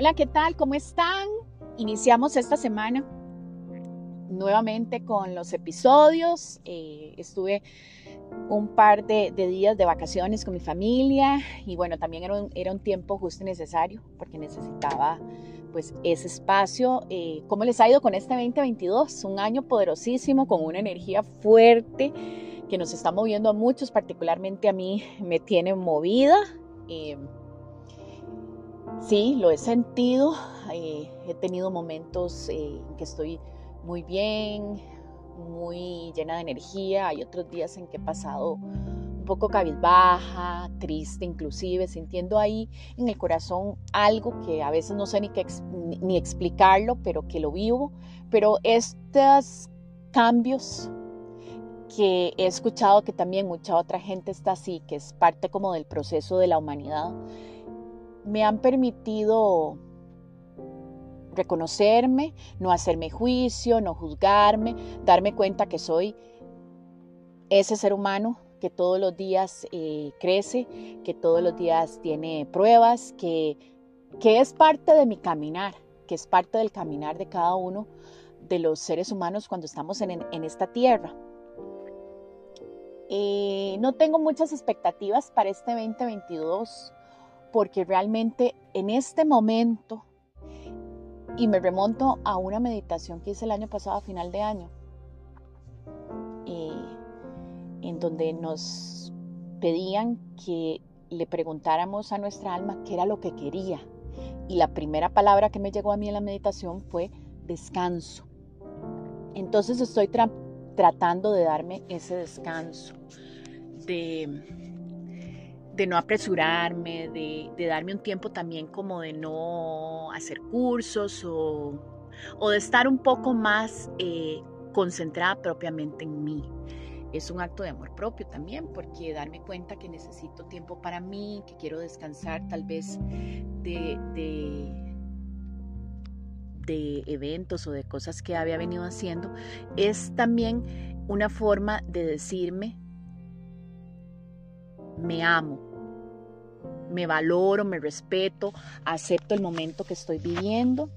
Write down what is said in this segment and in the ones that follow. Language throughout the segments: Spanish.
Hola, ¿qué tal? ¿Cómo están? Iniciamos esta semana nuevamente con los episodios. Eh, estuve un par de, días de vacaciones con mi familia y bueno, también era un, era un tiempo justo y necesario porque necesitaba pues ese espacio. Eh, ¿Cómo les ha ido con este 2022? Un año poderosísimo, con una energía fuerte que nos está moviendo a muchos, particularmente a mí me tiene movida. Eh, sí, lo he sentido. Eh, he tenido momentos en que estoy muy bien, muy llena de energía. Hay otros días en que he pasado un poco cabizbaja, triste inclusive, sintiendo ahí en el corazón algo que a veces no sé ni, ni explicarlo, pero que lo vivo. Pero estos cambios que he escuchado que también mucha otra gente está así, que es parte como del proceso de la humanidad, me han permitido reconocerme, no hacerme juicio, no juzgarme, darme cuenta que soy ese ser humano que todos los días eh, crece, que todos los días tiene pruebas, que, que es parte de mi caminar, que es parte del caminar de cada uno de los seres humanos cuando estamos en, en esta tierra. Eh, no tengo muchas expectativas para este 2022 porque realmente en este momento y me remonto a una meditación que hice el año pasado a final de año, eh, en donde nos pedían que le preguntáramos a nuestra alma qué era lo que quería. Y la primera palabra que me llegó a mí en la meditación fue descanso. Entonces estoy tratando de darme ese descanso, de de no apresurarme, de, darme un tiempo también como de no hacer cursos o, de estar un poco más eh, concentrada propiamente en mí. Es un acto de amor propio también, porque darme cuenta que necesito tiempo para mí, que quiero descansar tal vez de, de, de eventos o de cosas que había venido haciendo, es también una forma de decirme, me amo, me valoro, me respeto, acepto el momento que estoy viviendo.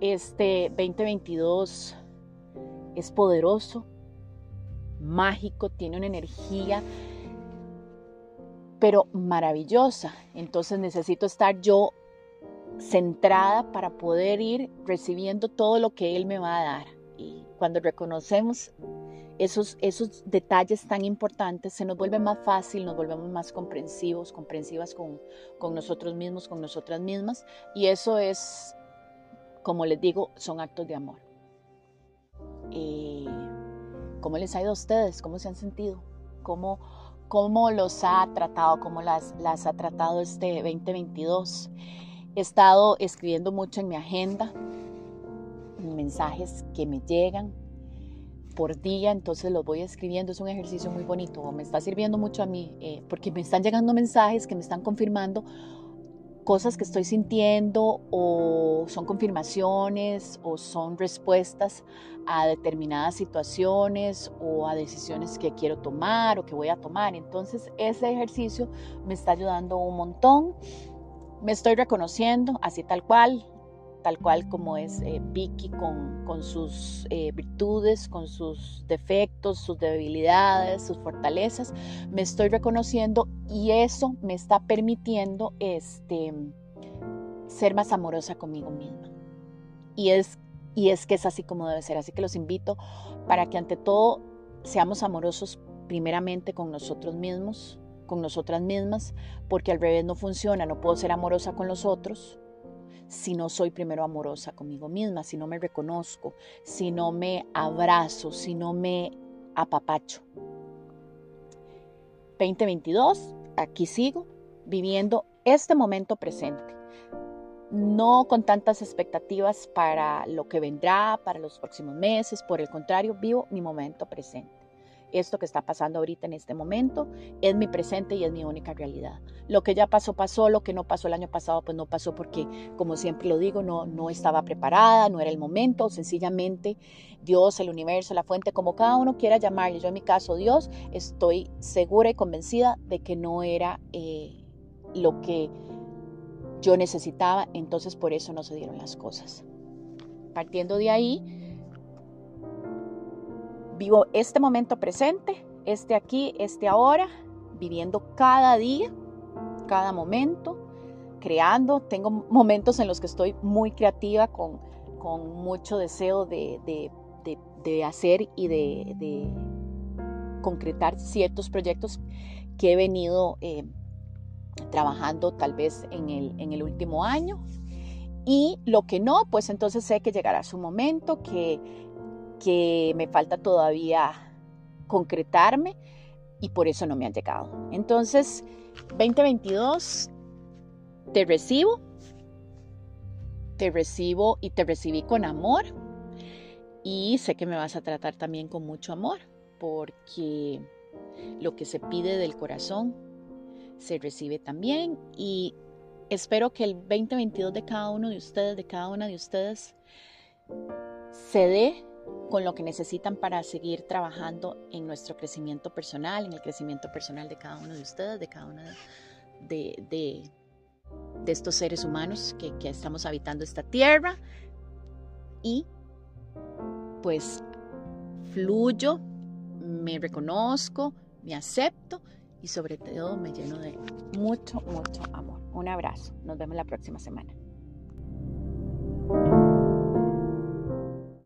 Este 2022 es poderoso, mágico, tiene una energía, pero maravillosa. Entonces necesito estar yo centrada para poder ir recibiendo todo lo que Él me va a dar. Y cuando reconocemos esos, esos detalles tan importantes, se nos vuelve más fácil, nos volvemos más comprensivos, comprensivas con, con nosotros mismos, con nosotras mismas. Y eso es, como les digo, son actos de amor. Eh, ¿Cómo les ha ido a ustedes? ¿Cómo se han sentido? ¿Cómo, cómo los ha tratado? ¿Cómo las, las ha tratado este 2022? He estado escribiendo mucho en mi agenda, mensajes que me llegan, por día, entonces los voy escribiendo. Es un ejercicio muy bonito, me está sirviendo mucho a mí, eh, porque me están llegando mensajes que me están confirmando cosas que estoy sintiendo o son confirmaciones o son respuestas a determinadas situaciones o a decisiones que quiero tomar o que voy a tomar. Entonces ese ejercicio me está ayudando un montón. Me estoy reconociendo así tal cual, tal cual como es eh, Vicky con, con sus eh, virtudes, con sus defectos, sus debilidades, sus fortalezas. Me estoy reconociendo y eso me está permitiendo este, ser más amorosa conmigo misma. Y es, y es que es así como debe ser. Así que los invito para que ante todo seamos amorosos primeramente con nosotros mismos, con nosotras mismas, porque al revés no funciona, no puedo ser amorosa con los otros si no soy primero amorosa conmigo misma, si no me reconozco, si no me abrazo, si no me apapacho. 2022, aquí sigo viviendo este momento presente. No con tantas expectativas para lo que vendrá, para los próximos meses, por el contrario, vivo mi momento presente esto que está pasando ahorita en este momento es mi presente y es mi única realidad. Lo que ya pasó, pasó, lo que no pasó el año pasado, pues no pasó porque, como siempre lo digo, no, no estaba preparada, no era el momento, sencillamente Dios, el universo, la fuente, como cada uno quiera llamarle, yo en mi caso Dios, estoy segura y convencida de que no era eh, lo que yo necesitaba, entonces por eso no se dieron las cosas. Partiendo de ahí, vivo este momento presente, este aquí, este ahora, viviendo cada día, cada momento, creando. Tengo momentos en los que estoy muy creativa, con, con mucho deseo de, de, hacer y de, concretar ciertos proyectos que he venido eh, trabajando tal vez en el, en el último año. Y lo que no, pues entonces sé que llegará su momento, que, que me falta todavía concretarme y por eso no me han llegado. Entonces, 2022, te recibo, te recibo y te recibí con amor y sé que me vas a tratar también con mucho amor porque lo que se pide del corazón se recibe también y espero que el 2022 de cada uno de ustedes, de cada una de ustedes, se dé con lo que necesitan para seguir trabajando en nuestro crecimiento personal, en el crecimiento personal de cada uno de ustedes, de cada uno de, estos seres humanos que, que estamos habitando esta tierra. Y pues fluyo, me reconozco, me acepto y sobre todo me lleno de mucho, mucho amor. Un abrazo. Nos vemos la próxima semana.